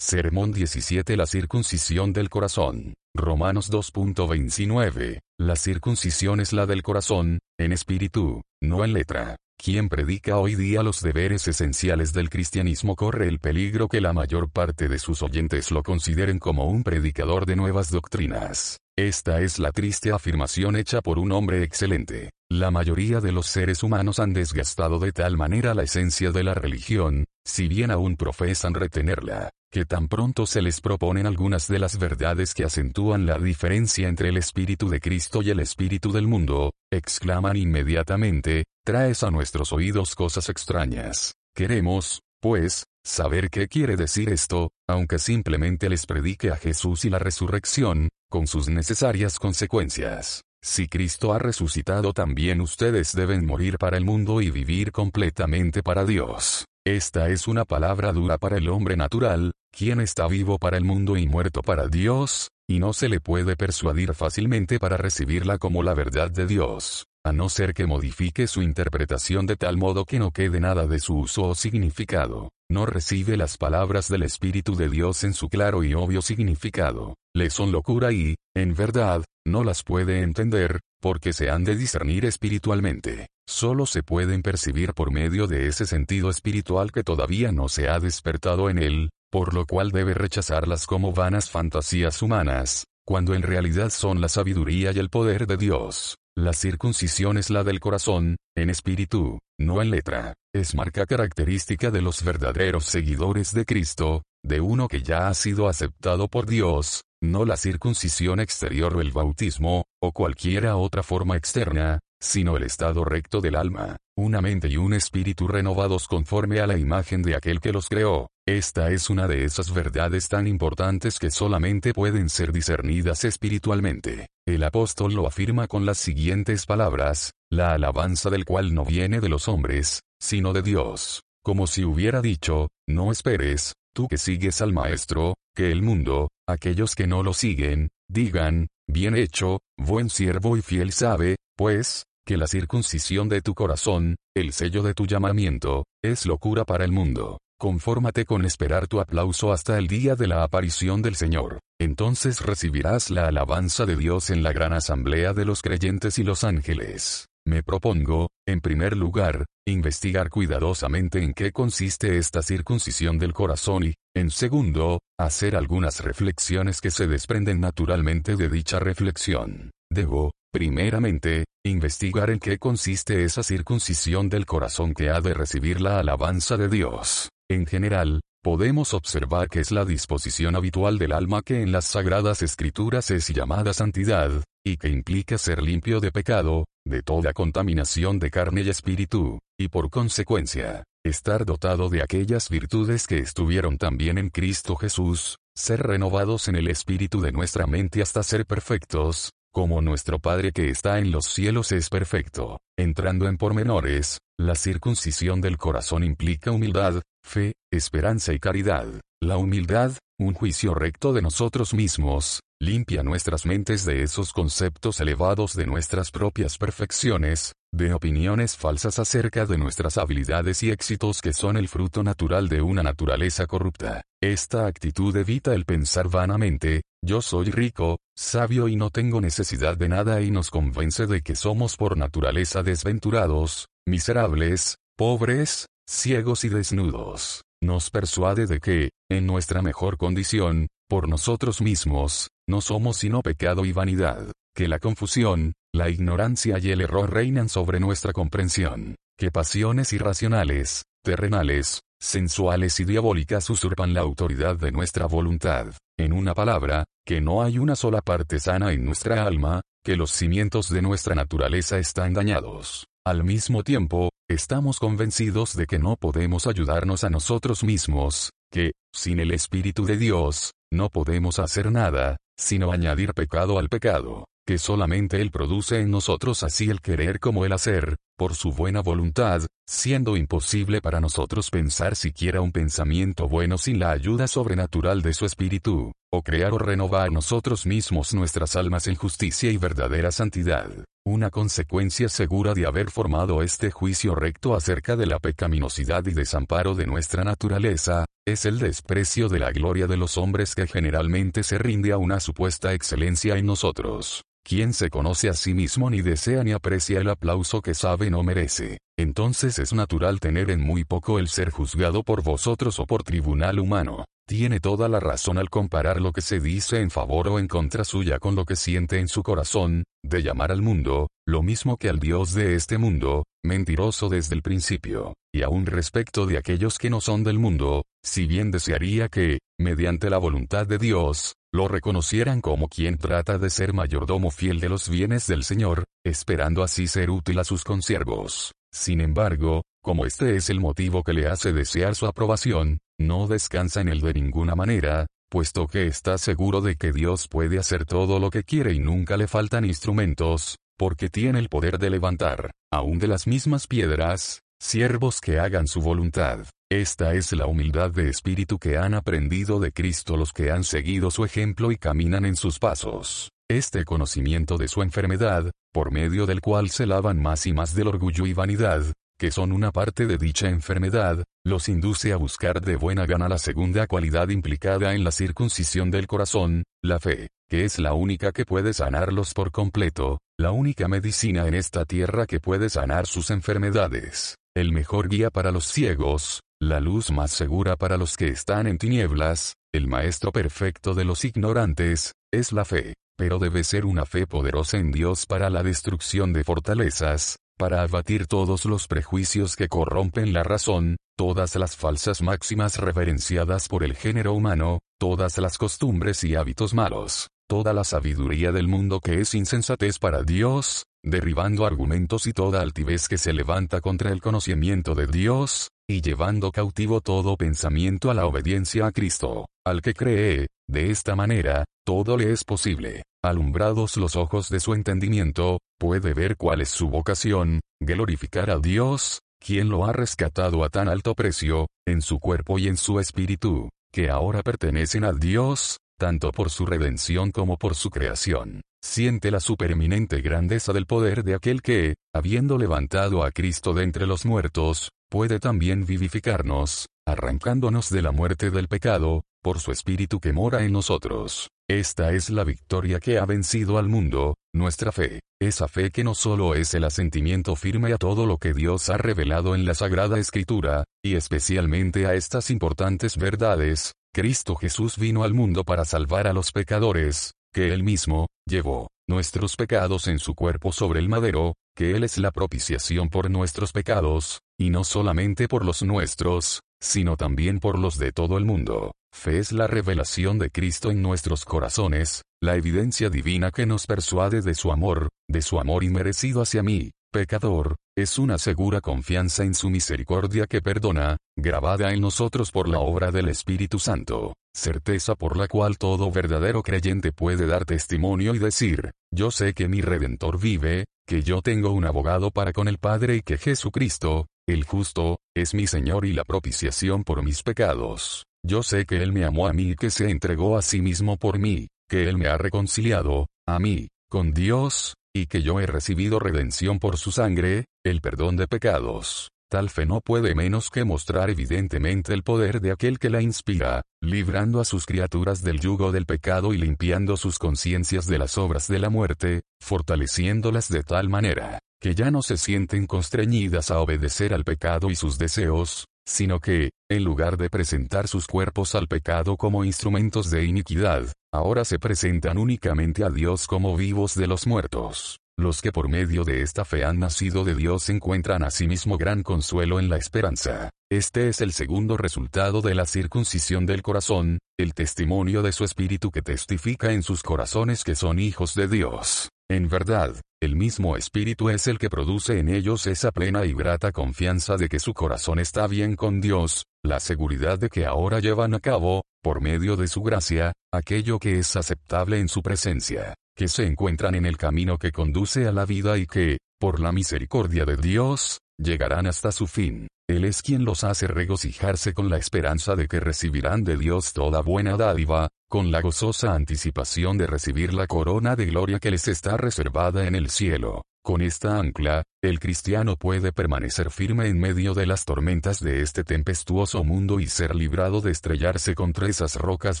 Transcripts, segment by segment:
Sermón 17 La circuncisión del corazón. Romanos 2.29. La circuncisión es la del corazón, en espíritu, no en letra. Quien predica hoy día los deberes esenciales del cristianismo corre el peligro que la mayor parte de sus oyentes lo consideren como un predicador de nuevas doctrinas. Esta es la triste afirmación hecha por un hombre excelente. La mayoría de los seres humanos han desgastado de tal manera la esencia de la religión, si bien aún profesan retenerla, que tan pronto se les proponen algunas de las verdades que acentúan la diferencia entre el Espíritu de Cristo y el Espíritu del mundo, exclaman inmediatamente, traes a nuestros oídos cosas extrañas. Queremos, pues, saber qué quiere decir esto, aunque simplemente les predique a Jesús y la resurrección, con sus necesarias consecuencias. Si Cristo ha resucitado también ustedes deben morir para el mundo y vivir completamente para Dios. Esta es una palabra dura para el hombre natural, quien está vivo para el mundo y muerto para Dios, y no se le puede persuadir fácilmente para recibirla como la verdad de Dios, a no ser que modifique su interpretación de tal modo que no quede nada de su uso o significado. No recibe las palabras del Espíritu de Dios en su claro y obvio significado. Le son locura y, en verdad, no las puede entender, porque se han de discernir espiritualmente solo se pueden percibir por medio de ese sentido espiritual que todavía no se ha despertado en él, por lo cual debe rechazarlas como vanas fantasías humanas, cuando en realidad son la sabiduría y el poder de Dios. La circuncisión es la del corazón, en espíritu, no en letra, es marca característica de los verdaderos seguidores de Cristo, de uno que ya ha sido aceptado por Dios, no la circuncisión exterior o el bautismo, o cualquiera otra forma externa, sino el estado recto del alma, una mente y un espíritu renovados conforme a la imagen de aquel que los creó. Esta es una de esas verdades tan importantes que solamente pueden ser discernidas espiritualmente. El apóstol lo afirma con las siguientes palabras, la alabanza del cual no viene de los hombres, sino de Dios. Como si hubiera dicho, no esperes, tú que sigues al Maestro, que el mundo, aquellos que no lo siguen, digan, bien hecho, buen siervo y fiel sabe, pues, que la circuncisión de tu corazón, el sello de tu llamamiento, es locura para el mundo. Confórmate con esperar tu aplauso hasta el día de la aparición del Señor. Entonces recibirás la alabanza de Dios en la gran asamblea de los creyentes y los ángeles. Me propongo, en primer lugar, investigar cuidadosamente en qué consiste esta circuncisión del corazón y, en segundo, hacer algunas reflexiones que se desprenden naturalmente de dicha reflexión. Debo, primeramente, investigar en qué consiste esa circuncisión del corazón que ha de recibir la alabanza de Dios. En general, podemos observar que es la disposición habitual del alma que en las sagradas escrituras es llamada santidad, y que implica ser limpio de pecado, de toda contaminación de carne y espíritu, y por consecuencia, estar dotado de aquellas virtudes que estuvieron también en Cristo Jesús, ser renovados en el espíritu de nuestra mente hasta ser perfectos, como nuestro Padre que está en los cielos es perfecto. Entrando en pormenores, la circuncisión del corazón implica humildad, fe, esperanza y caridad. La humildad, un juicio recto de nosotros mismos, limpia nuestras mentes de esos conceptos elevados de nuestras propias perfecciones, de opiniones falsas acerca de nuestras habilidades y éxitos que son el fruto natural de una naturaleza corrupta. Esta actitud evita el pensar vanamente, yo soy rico, sabio y no tengo necesidad de nada y nos convence de que somos por naturaleza desventurados, miserables, pobres, ciegos y desnudos. Nos persuade de que, en nuestra mejor condición, por nosotros mismos, no somos sino pecado y vanidad, que la confusión, la ignorancia y el error reinan sobre nuestra comprensión, que pasiones irracionales, terrenales, sensuales y diabólicas usurpan la autoridad de nuestra voluntad. En una palabra, que no hay una sola parte sana en nuestra alma, que los cimientos de nuestra naturaleza están dañados. Al mismo tiempo, estamos convencidos de que no podemos ayudarnos a nosotros mismos, que, sin el Espíritu de Dios, no podemos hacer nada, sino añadir pecado al pecado, que solamente Él produce en nosotros así el querer como el hacer, por su buena voluntad, siendo imposible para nosotros pensar siquiera un pensamiento bueno sin la ayuda sobrenatural de su Espíritu, o crear o renovar nosotros mismos nuestras almas en justicia y verdadera santidad. Una consecuencia segura de haber formado este juicio recto acerca de la pecaminosidad y desamparo de nuestra naturaleza, es el desprecio de la gloria de los hombres que generalmente se rinde a una supuesta excelencia en nosotros. Quien se conoce a sí mismo ni desea ni aprecia el aplauso que sabe no merece. Entonces es natural tener en muy poco el ser juzgado por vosotros o por tribunal humano. Tiene toda la razón al comparar lo que se dice en favor o en contra suya con lo que siente en su corazón, de llamar al mundo, lo mismo que al Dios de este mundo, mentiroso desde el principio, y aún respecto de aquellos que no son del mundo, si bien desearía que, mediante la voluntad de Dios, lo reconocieran como quien trata de ser mayordomo fiel de los bienes del Señor, esperando así ser útil a sus consiervos. Sin embargo, como este es el motivo que le hace desear su aprobación, no descansa en él de ninguna manera, puesto que está seguro de que Dios puede hacer todo lo que quiere y nunca le faltan instrumentos, porque tiene el poder de levantar, aún de las mismas piedras, siervos que hagan su voluntad. Esta es la humildad de espíritu que han aprendido de Cristo los que han seguido su ejemplo y caminan en sus pasos. Este conocimiento de su enfermedad, por medio del cual se lavan más y más del orgullo y vanidad, que son una parte de dicha enfermedad, los induce a buscar de buena gana la segunda cualidad implicada en la circuncisión del corazón, la fe, que es la única que puede sanarlos por completo, la única medicina en esta tierra que puede sanar sus enfermedades, el mejor guía para los ciegos, la luz más segura para los que están en tinieblas, el maestro perfecto de los ignorantes, es la fe pero debe ser una fe poderosa en Dios para la destrucción de fortalezas, para abatir todos los prejuicios que corrompen la razón, todas las falsas máximas reverenciadas por el género humano, todas las costumbres y hábitos malos, toda la sabiduría del mundo que es insensatez para Dios, derribando argumentos y toda altivez que se levanta contra el conocimiento de Dios, y llevando cautivo todo pensamiento a la obediencia a Cristo, al que cree, de esta manera, todo le es posible. Alumbrados los ojos de su entendimiento, puede ver cuál es su vocación, glorificar a Dios, quien lo ha rescatado a tan alto precio, en su cuerpo y en su espíritu, que ahora pertenecen a Dios, tanto por su redención como por su creación. Siente la supereminente grandeza del poder de aquel que, habiendo levantado a Cristo de entre los muertos, puede también vivificarnos, arrancándonos de la muerte del pecado, por su espíritu que mora en nosotros. Esta es la victoria que ha vencido al mundo, nuestra fe. Esa fe que no solo es el asentimiento firme a todo lo que Dios ha revelado en la Sagrada Escritura, y especialmente a estas importantes verdades, Cristo Jesús vino al mundo para salvar a los pecadores, que Él mismo, llevó nuestros pecados en su cuerpo sobre el madero, que Él es la propiciación por nuestros pecados, y no solamente por los nuestros, sino también por los de todo el mundo. Fe es la revelación de Cristo en nuestros corazones, la evidencia divina que nos persuade de su amor, de su amor inmerecido hacia mí, pecador, es una segura confianza en su misericordia que perdona, grabada en nosotros por la obra del Espíritu Santo, certeza por la cual todo verdadero creyente puede dar testimonio y decir, yo sé que mi Redentor vive, que yo tengo un abogado para con el Padre y que Jesucristo, el justo, es mi Señor y la propiciación por mis pecados. Yo sé que Él me amó a mí y que se entregó a sí mismo por mí, que Él me ha reconciliado, a mí, con Dios, y que yo he recibido redención por su sangre, el perdón de pecados. Tal fe no puede menos que mostrar evidentemente el poder de aquel que la inspira, librando a sus criaturas del yugo del pecado y limpiando sus conciencias de las obras de la muerte, fortaleciéndolas de tal manera, que ya no se sienten constreñidas a obedecer al pecado y sus deseos, sino que, en lugar de presentar sus cuerpos al pecado como instrumentos de iniquidad, ahora se presentan únicamente a Dios como vivos de los muertos. Los que por medio de esta fe han nacido de Dios encuentran asimismo gran consuelo en la esperanza. Este es el segundo resultado de la circuncisión del corazón, el testimonio de su espíritu que testifica en sus corazones que son hijos de Dios. En verdad, el mismo Espíritu es el que produce en ellos esa plena y grata confianza de que su corazón está bien con Dios, la seguridad de que ahora llevan a cabo, por medio de su gracia, aquello que es aceptable en su presencia, que se encuentran en el camino que conduce a la vida y que, por la misericordia de Dios, llegarán hasta su fin. Él es quien los hace regocijarse con la esperanza de que recibirán de Dios toda buena dádiva, con la gozosa anticipación de recibir la corona de gloria que les está reservada en el cielo. Con esta ancla, el cristiano puede permanecer firme en medio de las tormentas de este tempestuoso mundo y ser librado de estrellarse contra esas rocas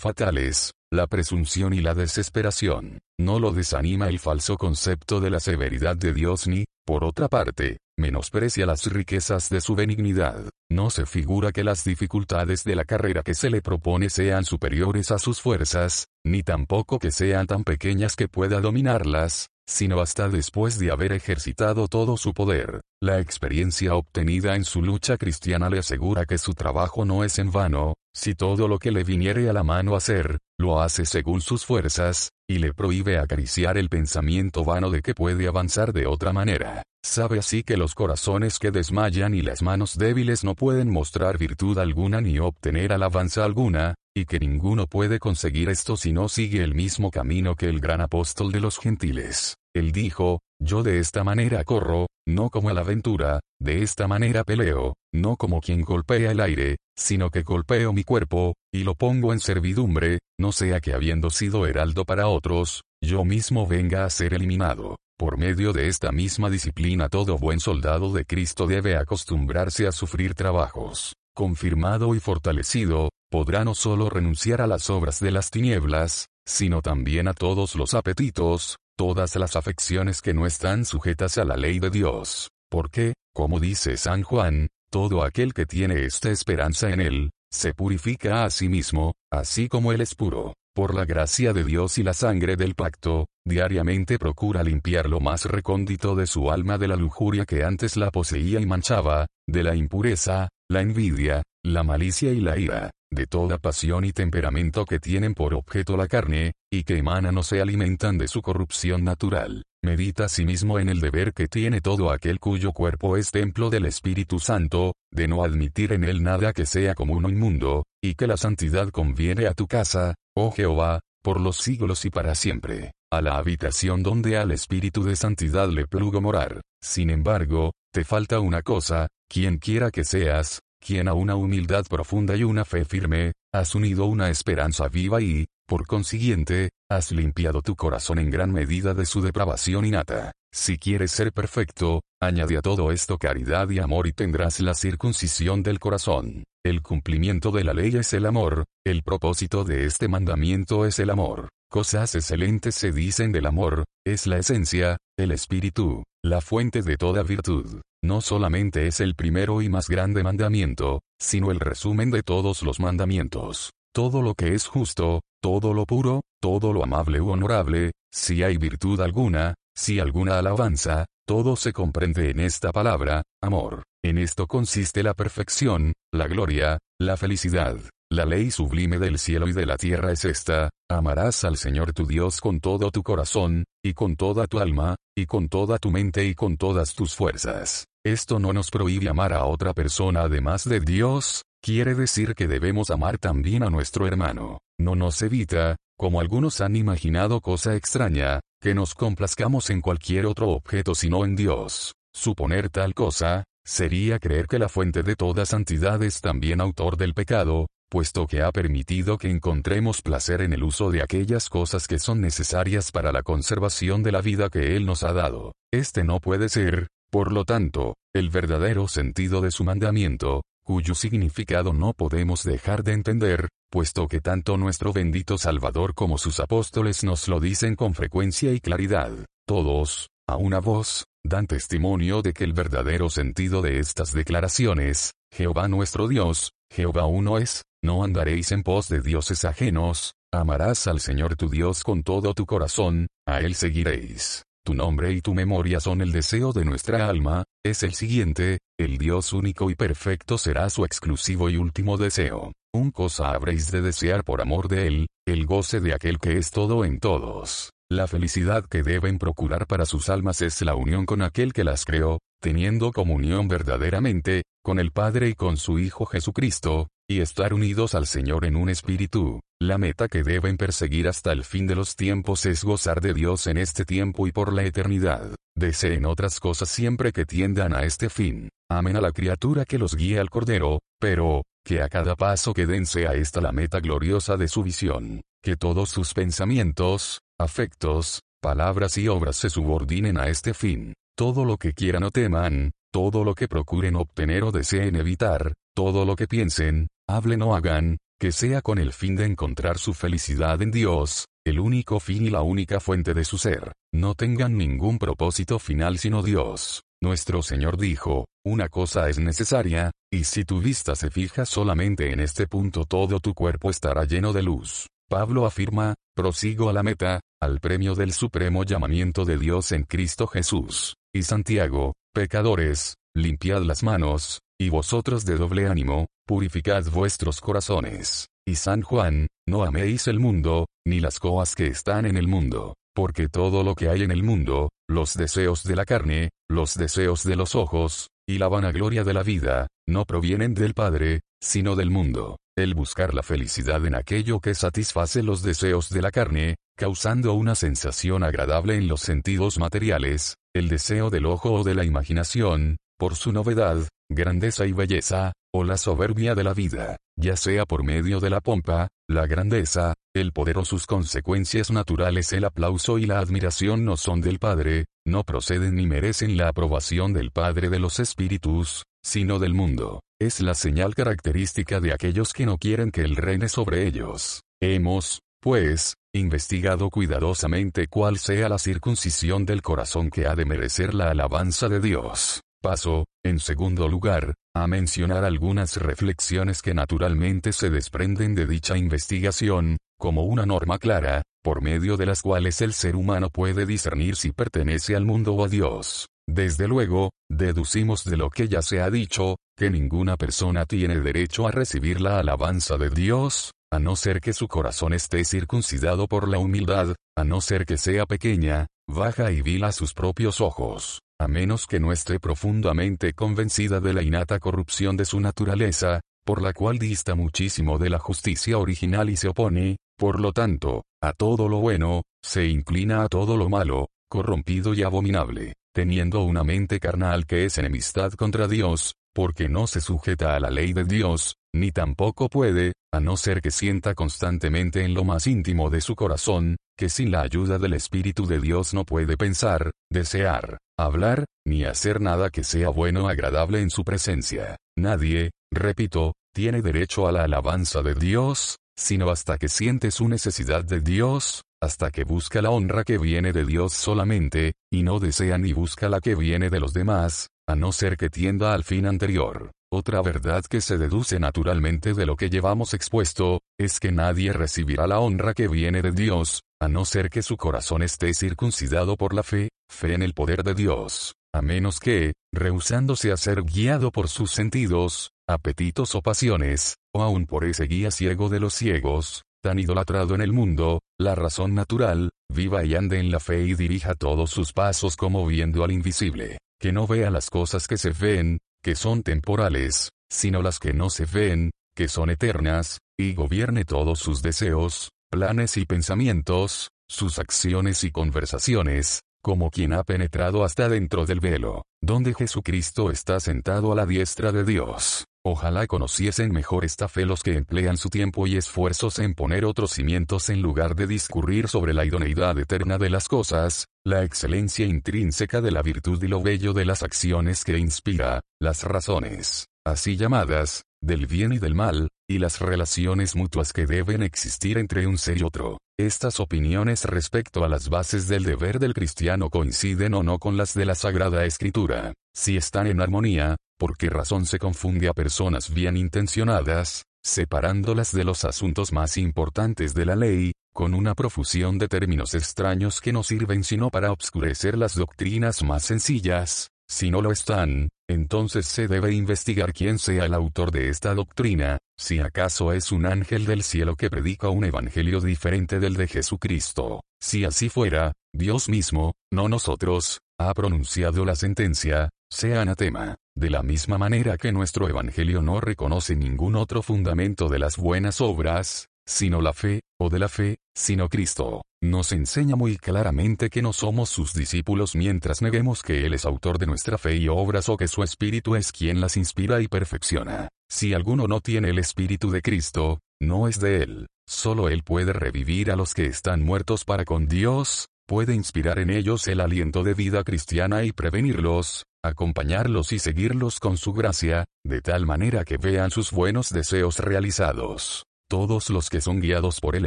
fatales, la presunción y la desesperación. No lo desanima el falso concepto de la severidad de Dios ni, por otra parte, menosprecia las riquezas de su benignidad. No se figura que las dificultades de la carrera que se le propone sean superiores a sus fuerzas, ni tampoco que sean tan pequeñas que pueda dominarlas, sino hasta después de haber ejercitado todo su poder. La experiencia obtenida en su lucha cristiana le asegura que su trabajo no es en vano, si todo lo que le viniere a la mano hacer, lo hace según sus fuerzas, y le prohíbe acariciar el pensamiento vano de que puede avanzar de otra manera. Sabe así que los corazones que desmayan y las manos débiles no pueden mostrar virtud alguna ni obtener alabanza alguna, y que ninguno puede conseguir esto si no sigue el mismo camino que el gran apóstol de los gentiles. Él dijo, yo de esta manera corro, no como a la aventura, de esta manera peleo, no como quien golpea el aire, sino que golpeo mi cuerpo, y lo pongo en servidumbre, no sea que habiendo sido heraldo para otros, yo mismo venga a ser eliminado. Por medio de esta misma disciplina todo buen soldado de Cristo debe acostumbrarse a sufrir trabajos. Confirmado y fortalecido, podrá no solo renunciar a las obras de las tinieblas, sino también a todos los apetitos, todas las afecciones que no están sujetas a la ley de Dios. Porque, como dice San Juan, todo aquel que tiene esta esperanza en él, se purifica a sí mismo, así como él es puro. Por la gracia de Dios y la sangre del pacto, diariamente procura limpiar lo más recóndito de su alma de la lujuria que antes la poseía y manchaba, de la impureza, la envidia, la malicia y la ira, de toda pasión y temperamento que tienen por objeto la carne, y que emanan o se alimentan de su corrupción natural. Medita asimismo en el deber que tiene todo aquel cuyo cuerpo es templo del Espíritu Santo, de no admitir en él nada que sea común o inmundo, y que la santidad conviene a tu casa, oh Jehová, por los siglos y para siempre, a la habitación donde al Espíritu de santidad le plugo morar. Sin embargo, te falta una cosa, quien quiera que seas, quien a una humildad profunda y una fe firme, has unido una esperanza viva y, por consiguiente, has limpiado tu corazón en gran medida de su depravación innata. Si quieres ser perfecto, añade a todo esto caridad y amor y tendrás la circuncisión del corazón. El cumplimiento de la ley es el amor, el propósito de este mandamiento es el amor. Cosas excelentes se dicen del amor, es la esencia, el espíritu, la fuente de toda virtud no solamente es el primero y más grande mandamiento, sino el resumen de todos los mandamientos. Todo lo que es justo, todo lo puro, todo lo amable u honorable, si hay virtud alguna, si alguna alabanza, todo se comprende en esta palabra, amor. En esto consiste la perfección, la gloria, la felicidad. La ley sublime del cielo y de la tierra es esta, amarás al Señor tu Dios con todo tu corazón, y con toda tu alma, y con toda tu mente y con todas tus fuerzas. Esto no nos prohíbe amar a otra persona además de Dios, quiere decir que debemos amar también a nuestro hermano. No nos evita, como algunos han imaginado cosa extraña, que nos complazcamos en cualquier otro objeto sino en Dios. Suponer tal cosa, sería creer que la fuente de toda santidad es también autor del pecado, puesto que ha permitido que encontremos placer en el uso de aquellas cosas que son necesarias para la conservación de la vida que Él nos ha dado. Este no puede ser, por lo tanto, el verdadero sentido de su mandamiento, cuyo significado no podemos dejar de entender, puesto que tanto nuestro bendito Salvador como sus apóstoles nos lo dicen con frecuencia y claridad. Todos, a una voz, dan testimonio de que el verdadero sentido de estas declaraciones, Jehová nuestro Dios, Jehová uno es, no andaréis en pos de dioses ajenos, amarás al Señor tu Dios con todo tu corazón, a Él seguiréis. Tu nombre y tu memoria son el deseo de nuestra alma, es el siguiente, el Dios único y perfecto será su exclusivo y último deseo. Un cosa habréis de desear por amor de Él, el goce de aquel que es todo en todos. La felicidad que deben procurar para sus almas es la unión con aquel que las creó, teniendo comunión verdaderamente, con el Padre y con su Hijo Jesucristo, y estar unidos al Señor en un espíritu. La meta que deben perseguir hasta el fin de los tiempos es gozar de Dios en este tiempo y por la eternidad. Deseen otras cosas siempre que tiendan a este fin. Amen a la criatura que los guíe al Cordero, pero, que a cada paso que den sea esta la meta gloriosa de su visión. Que todos sus pensamientos, afectos, palabras y obras se subordinen a este fin. todo lo que quieran o teman, todo lo que procuren obtener o deseen evitar, todo lo que piensen, hablen o hagan, que sea con el fin de encontrar su felicidad en Dios, el único fin y la única fuente de su ser. No tengan ningún propósito final sino Dios. Nuestro Señor dijo, una cosa es necesaria, y si tu vista se fija solamente en este punto todo tu cuerpo estará lleno de luz. Pablo afirma, prosigo a la meta, al premio del supremo llamamiento de Dios en Cristo Jesús. Y Santiago, pecadores, limpiad las manos, y vosotros de doble ánimo, purificad vuestros corazones. Y San Juan, no améis el mundo, ni las cosas que están en el mundo, porque todo lo que hay en el mundo, los deseos de la carne, los deseos de los ojos, y la vanagloria de la vida, no provienen del Padre, sino del mundo. El buscar la felicidad en aquello que satisface los deseos de la carne, causando una sensación agradable en los sentidos materiales, el deseo del ojo o de la imaginación, por su novedad, grandeza y belleza, o la soberbia de la vida, ya sea por medio de la pompa, la grandeza, el poder o sus consecuencias naturales el aplauso y la admiración no son del Padre, no proceden ni merecen la aprobación del Padre de los Espíritus, sino del mundo. Es la señal característica de aquellos que no quieren que Él reine sobre ellos. Hemos, pues, investigado cuidadosamente cuál sea la circuncisión del corazón que ha de merecer la alabanza de Dios. Paso, en segundo lugar, a mencionar algunas reflexiones que naturalmente se desprenden de dicha investigación, como una norma clara, por medio de las cuales el ser humano puede discernir si pertenece al mundo o a Dios. Desde luego, deducimos de lo que ya se ha dicho, que ninguna persona tiene derecho a recibir la alabanza de Dios, a no ser que su corazón esté circuncidado por la humildad, a no ser que sea pequeña, baja y vil a sus propios ojos a menos que no esté profundamente convencida de la innata corrupción de su naturaleza, por la cual dista muchísimo de la justicia original y se opone, por lo tanto, a todo lo bueno, se inclina a todo lo malo, corrompido y abominable, teniendo una mente carnal que es enemistad contra Dios, porque no se sujeta a la ley de Dios, ni tampoco puede, a no ser que sienta constantemente en lo más íntimo de su corazón, que sin la ayuda del Espíritu de Dios no puede pensar, desear, hablar, ni hacer nada que sea bueno o agradable en su presencia. Nadie, repito, tiene derecho a la alabanza de Dios, sino hasta que siente su necesidad de Dios, hasta que busca la honra que viene de Dios solamente, y no desea ni busca la que viene de los demás, a no ser que tienda al fin anterior. Otra verdad que se deduce naturalmente de lo que llevamos expuesto, es que nadie recibirá la honra que viene de Dios, a no ser que su corazón esté circuncidado por la fe, fe en el poder de Dios, a menos que, rehusándose a ser guiado por sus sentidos, apetitos o pasiones, o aun por ese guía ciego de los ciegos, tan idolatrado en el mundo, la razón natural, viva y ande en la fe y dirija todos sus pasos como viendo al invisible, que no vea las cosas que se ven, que son temporales, sino las que no se ven, que son eternas, y gobierne todos sus deseos, planes y pensamientos, sus acciones y conversaciones, como quien ha penetrado hasta dentro del velo, donde Jesucristo está sentado a la diestra de Dios. Ojalá conociesen mejor esta fe los que emplean su tiempo y esfuerzos en poner otros cimientos en lugar de discurrir sobre la idoneidad eterna de las cosas, la excelencia intrínseca de la virtud y lo bello de las acciones que inspira, las razones, así llamadas, del bien y del mal, y las relaciones mutuas que deben existir entre un ser y otro. Estas opiniones respecto a las bases del deber del cristiano coinciden o no con las de la Sagrada Escritura. Si están en armonía, ¿por qué razón se confunde a personas bien intencionadas, separándolas de los asuntos más importantes de la ley, con una profusión de términos extraños que no sirven sino para obscurecer las doctrinas más sencillas? Si no lo están, entonces se debe investigar quién sea el autor de esta doctrina, si acaso es un ángel del cielo que predica un evangelio diferente del de Jesucristo. Si así fuera, Dios mismo, no nosotros, ha pronunciado la sentencia, sea anatema. De la misma manera que nuestro evangelio no reconoce ningún otro fundamento de las buenas obras, sino la fe, o de la fe, sino Cristo. Nos enseña muy claramente que no somos sus discípulos mientras neguemos que Él es autor de nuestra fe y obras o que su Espíritu es quien las inspira y perfecciona. Si alguno no tiene el Espíritu de Cristo, no es de Él. Solo Él puede revivir a los que están muertos para con Dios, puede inspirar en ellos el aliento de vida cristiana y prevenirlos, acompañarlos y seguirlos con su gracia, de tal manera que vean sus buenos deseos realizados. Todos los que son guiados por el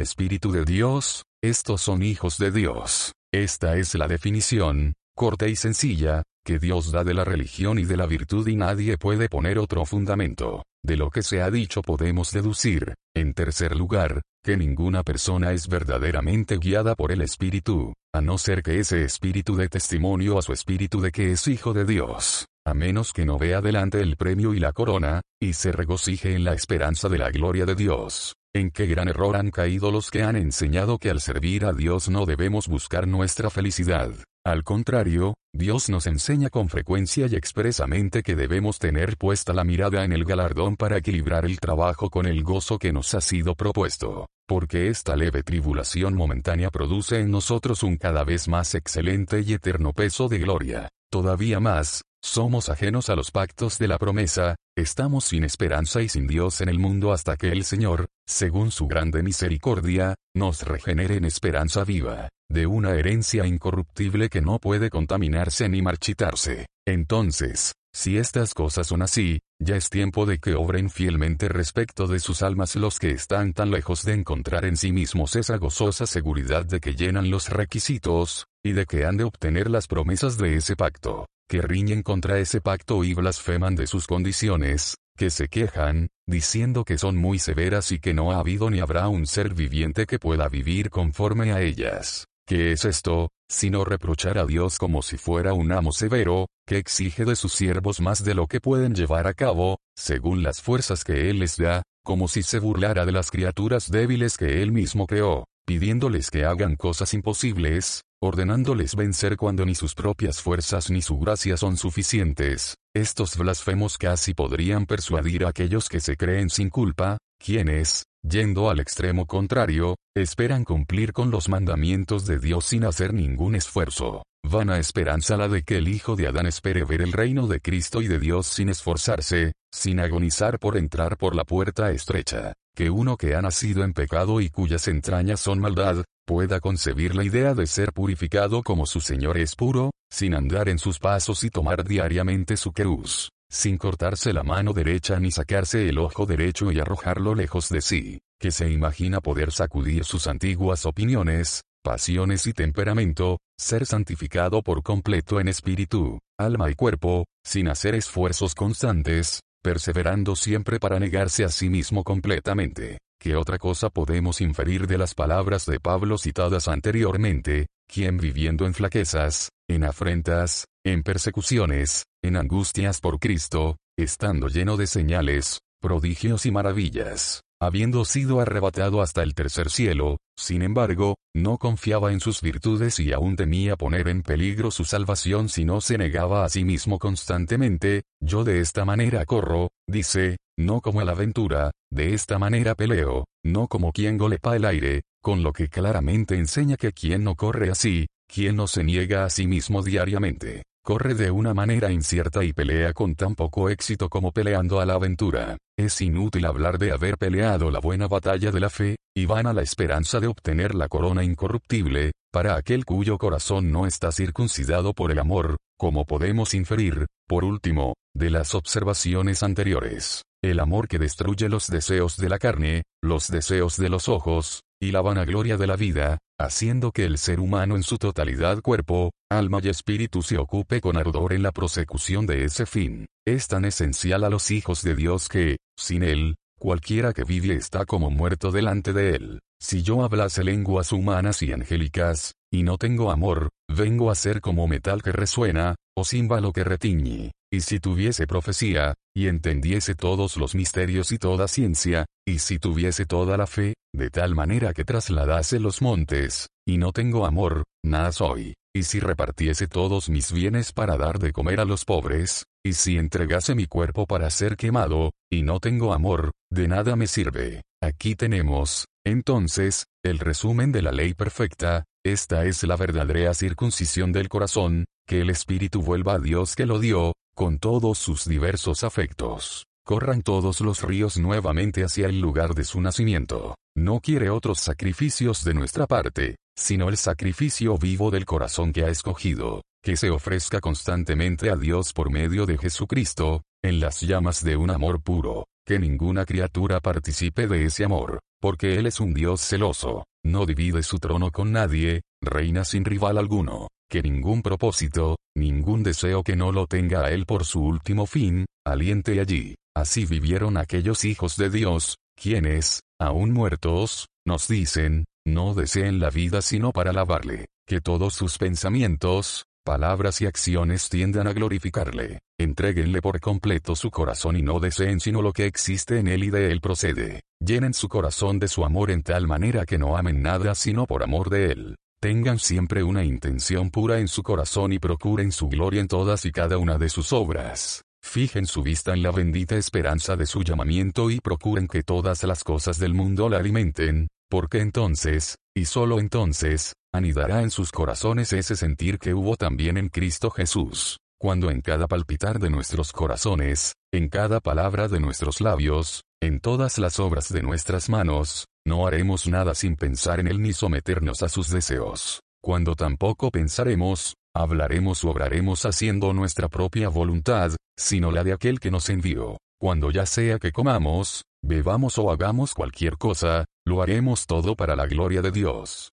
Espíritu de Dios, estos son hijos de Dios. Esta es la definición, corta y sencilla, que Dios da de la religión y de la virtud y nadie puede poner otro fundamento. De lo que se ha dicho podemos deducir, en tercer lugar, que ninguna persona es verdaderamente guiada por el Espíritu, a no ser que ese Espíritu dé testimonio a su Espíritu de que es hijo de Dios, a menos que no vea delante el premio y la corona, y se regocije en la esperanza de la gloria de Dios. En qué gran error han caído los que han enseñado que al servir a Dios no debemos buscar nuestra felicidad. Al contrario, Dios nos enseña con frecuencia y expresamente que debemos tener puesta la mirada en el galardón para equilibrar el trabajo con el gozo que nos ha sido propuesto, porque esta leve tribulación momentánea produce en nosotros un cada vez más excelente y eterno peso de gloria. Todavía más, somos ajenos a los pactos de la promesa, estamos sin esperanza y sin Dios en el mundo hasta que el Señor, según su grande misericordia, nos regenere en esperanza viva, de una herencia incorruptible que no puede contaminarse ni marchitarse. Entonces, si estas cosas son así, ya es tiempo de que obren fielmente respecto de sus almas los que están tan lejos de encontrar en sí mismos esa gozosa seguridad de que llenan los requisitos, y de que han de obtener las promesas de ese pacto que riñen contra ese pacto y blasfeman de sus condiciones, que se quejan, diciendo que son muy severas y que no ha habido ni habrá un ser viviente que pueda vivir conforme a ellas. ¿Qué es esto, sino reprochar a Dios como si fuera un amo severo, que exige de sus siervos más de lo que pueden llevar a cabo, según las fuerzas que Él les da, como si se burlara de las criaturas débiles que Él mismo creó, pidiéndoles que hagan cosas imposibles, ordenándoles vencer cuando ni sus propias fuerzas ni su gracia son suficientes, estos blasfemos casi podrían persuadir a aquellos que se creen sin culpa, quienes, yendo al extremo contrario, esperan cumplir con los mandamientos de Dios sin hacer ningún esfuerzo. Vana esperanza la de que el hijo de Adán espere ver el reino de Cristo y de Dios sin esforzarse, sin agonizar por entrar por la puerta estrecha, que uno que ha nacido en pecado y cuyas entrañas son maldad, pueda concebir la idea de ser purificado como su Señor es puro, sin andar en sus pasos y tomar diariamente su cruz, sin cortarse la mano derecha ni sacarse el ojo derecho y arrojarlo lejos de sí, que se imagina poder sacudir sus antiguas opiniones, pasiones y temperamento, ser santificado por completo en espíritu, alma y cuerpo, sin hacer esfuerzos constantes, perseverando siempre para negarse a sí mismo completamente. ¿Qué otra cosa podemos inferir de las palabras de Pablo citadas anteriormente, quien viviendo en flaquezas, en afrentas, en persecuciones, en angustias por Cristo, estando lleno de señales, prodigios y maravillas, habiendo sido arrebatado hasta el tercer cielo, sin embargo, no confiaba en sus virtudes y aún temía poner en peligro su salvación si no se negaba a sí mismo constantemente, yo de esta manera corro, dice, no como a la aventura, de esta manera peleo, no como quien golepa el aire, con lo que claramente enseña que quien no corre así, quien no se niega a sí mismo diariamente, corre de una manera incierta y pelea con tan poco éxito como peleando a la aventura. Es inútil hablar de haber peleado la buena batalla de la fe, y van a la esperanza de obtener la corona incorruptible, para aquel cuyo corazón no está circuncidado por el amor, como podemos inferir, por último, de las observaciones anteriores. El amor que destruye los deseos de la carne, los deseos de los ojos, y la vanagloria de la vida, haciendo que el ser humano en su totalidad cuerpo, alma y espíritu se ocupe con ardor en la prosecución de ese fin. Es tan esencial a los hijos de Dios que, sin él, cualquiera que vive está como muerto delante de él. Si yo hablase lenguas humanas y angélicas, y no tengo amor, vengo a ser como metal que resuena, o címbalo que retiñe. Y si tuviese profecía, y entendiese todos los misterios y toda ciencia, y si tuviese toda la fe, de tal manera que trasladase los montes, y no tengo amor, nada soy. Y si repartiese todos mis bienes para dar de comer a los pobres, y si entregase mi cuerpo para ser quemado, y no tengo amor, de nada me sirve. Aquí tenemos, entonces, el resumen de la ley perfecta, esta es la verdadera circuncisión del corazón, que el Espíritu vuelva a Dios que lo dio, con todos sus diversos afectos. Corran todos los ríos nuevamente hacia el lugar de su nacimiento. No quiere otros sacrificios de nuestra parte, sino el sacrificio vivo del corazón que ha escogido, que se ofrezca constantemente a Dios por medio de Jesucristo, en las llamas de un amor puro, que ninguna criatura participe de ese amor, porque Él es un Dios celoso, no divide su trono con nadie, reina sin rival alguno, que ningún propósito, ningún deseo que no lo tenga a Él por su último fin, aliente allí. Así vivieron aquellos hijos de Dios, quienes, aún muertos, nos dicen, no deseen la vida sino para alabarle, que todos sus pensamientos, palabras y acciones tiendan a glorificarle. Entréguenle por completo su corazón y no deseen sino lo que existe en él y de él procede. Llenen su corazón de su amor en tal manera que no amen nada sino por amor de él. Tengan siempre una intención pura en su corazón y procuren su gloria en todas y cada una de sus obras. Fijen su vista en la bendita esperanza de su llamamiento y procuren que todas las cosas del mundo la alimenten, porque entonces, y solo entonces, anidará en sus corazones ese sentir que hubo también en Cristo Jesús, cuando en cada palpitar de nuestros corazones, en cada palabra de nuestros labios, en todas las obras de nuestras manos, no haremos nada sin pensar en Él ni someternos a sus deseos. Cuando tampoco pensaremos, hablaremos o obraremos haciendo nuestra propia voluntad, sino la de aquel que nos envió. Cuando ya sea que comamos, bebamos o hagamos cualquier cosa, lo haremos todo para la gloria de Dios.